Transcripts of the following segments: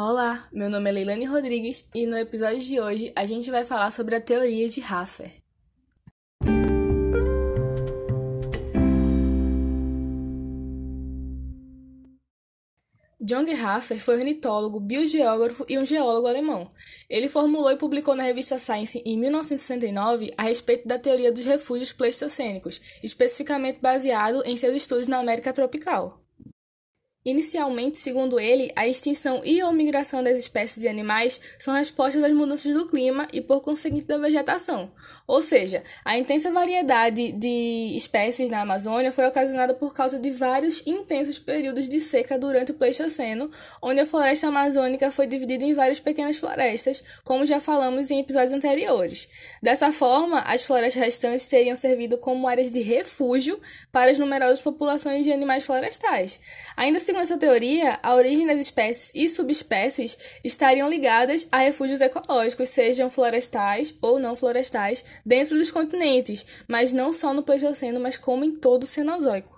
Olá, meu nome é Leilane Rodrigues e no episódio de hoje a gente vai falar sobre a teoria de Hafer. John Hafer foi ornitólogo, biogeógrafo e um geólogo alemão. Ele formulou e publicou na revista Science em 1969 a respeito da teoria dos refúgios pleistocênicos, especificamente baseado em seus estudos na América tropical. Inicialmente, segundo ele, a extinção e ou migração das espécies de animais são respostas às mudanças do clima e, por conseguinte, da vegetação. Ou seja, a intensa variedade de espécies na Amazônia foi ocasionada por causa de vários intensos períodos de seca durante o Pleistoceno, onde a floresta amazônica foi dividida em várias pequenas florestas, como já falamos em episódios anteriores. Dessa forma, as florestas restantes teriam servido como áreas de refúgio para as numerosas populações de animais florestais. Ainda segundo essa teoria, a origem das espécies e subespécies estariam ligadas a refúgios ecológicos, sejam florestais ou não florestais, dentro dos continentes, mas não só no Pleistoceno, mas como em todo o Cenozoico.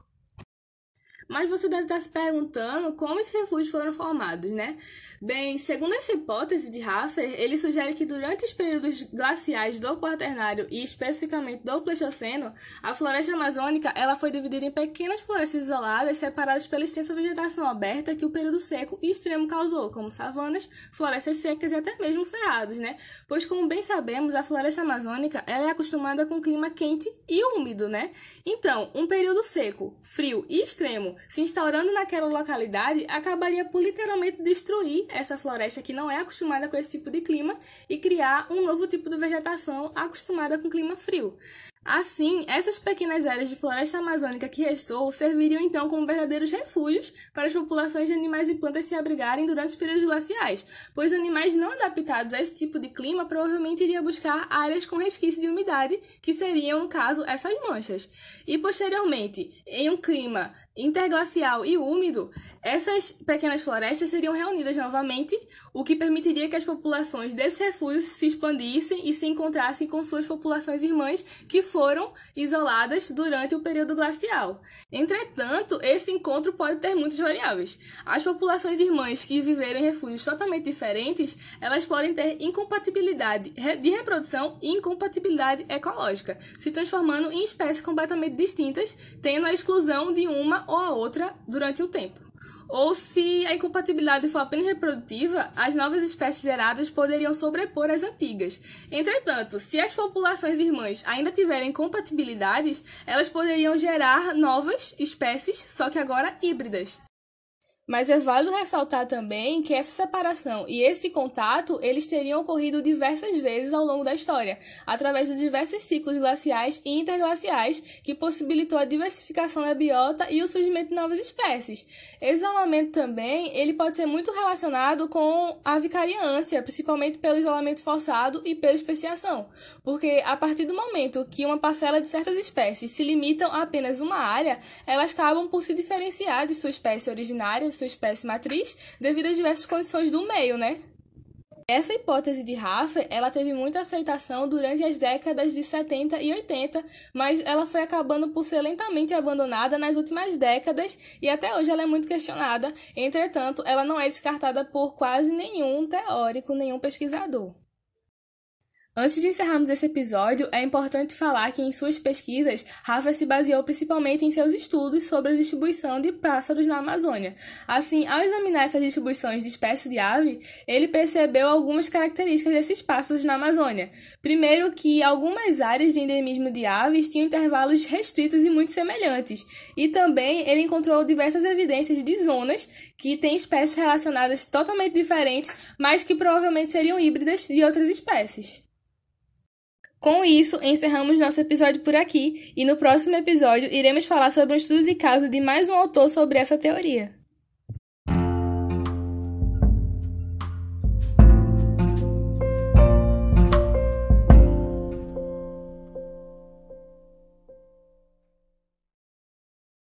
Mas você deve estar se perguntando como esses refúgios foram formados, né? Bem, segundo essa hipótese de Hafer, ele sugere que durante os períodos glaciais do Quaternário e especificamente do Pleistoceno, a floresta amazônica ela foi dividida em pequenas florestas isoladas separadas pela extensa vegetação aberta que o período seco e extremo causou, como savanas, florestas secas e até mesmo cerrados, né? Pois como bem sabemos, a floresta amazônica ela é acostumada com clima quente e úmido, né? Então, um período seco, frio e extremo se instaurando naquela localidade, acabaria por literalmente destruir essa floresta que não é acostumada com esse tipo de clima e criar um novo tipo de vegetação acostumada com clima frio. Assim, essas pequenas áreas de floresta amazônica que restou serviriam então como verdadeiros refúgios para as populações de animais e plantas se abrigarem durante os períodos glaciais, pois animais não adaptados a esse tipo de clima provavelmente iriam buscar áreas com resquício de umidade, que seriam, no caso, essas manchas. E posteriormente, em um clima interglacial e úmido, essas pequenas florestas seriam reunidas novamente, o que permitiria que as populações desses refúgios se expandissem e se encontrassem com suas populações irmãs que foram isoladas durante o período glacial. Entretanto, esse encontro pode ter muitas variáveis. As populações irmãs que viveram em refúgios totalmente diferentes, elas podem ter incompatibilidade de reprodução e incompatibilidade ecológica, se transformando em espécies completamente distintas, tendo a exclusão de uma ou a outra durante o tempo. Ou se a incompatibilidade for apenas reprodutiva, as novas espécies geradas poderiam sobrepor as antigas. Entretanto, se as populações irmãs ainda tiverem compatibilidades, elas poderiam gerar novas espécies, só que agora híbridas. Mas é válido ressaltar também que essa separação e esse contato eles teriam ocorrido diversas vezes ao longo da história, através dos diversos ciclos glaciais e interglaciais que possibilitou a diversificação da biota e o surgimento de novas espécies. Esse isolamento também ele pode ser muito relacionado com a vicariância, principalmente pelo isolamento forçado e pela especiação, porque a partir do momento que uma parcela de certas espécies se limitam a apenas uma área, elas acabam por se diferenciar de sua espécie originária sua espécie matriz devido às diversas condições do meio, né? Essa hipótese de Hafer, ela teve muita aceitação durante as décadas de 70 e 80, mas ela foi acabando por ser lentamente abandonada nas últimas décadas e até hoje ela é muito questionada. Entretanto, ela não é descartada por quase nenhum teórico, nenhum pesquisador. Antes de encerrarmos esse episódio, é importante falar que em suas pesquisas, Rafa se baseou principalmente em seus estudos sobre a distribuição de pássaros na Amazônia. Assim, ao examinar essas distribuições de espécies de ave, ele percebeu algumas características desses pássaros na Amazônia. Primeiro, que algumas áreas de endemismo de aves tinham intervalos restritos e muito semelhantes. E também ele encontrou diversas evidências de zonas que têm espécies relacionadas totalmente diferentes, mas que provavelmente seriam híbridas de outras espécies. Com isso, encerramos nosso episódio por aqui e no próximo episódio iremos falar sobre um estudo de caso de mais um autor sobre essa teoria.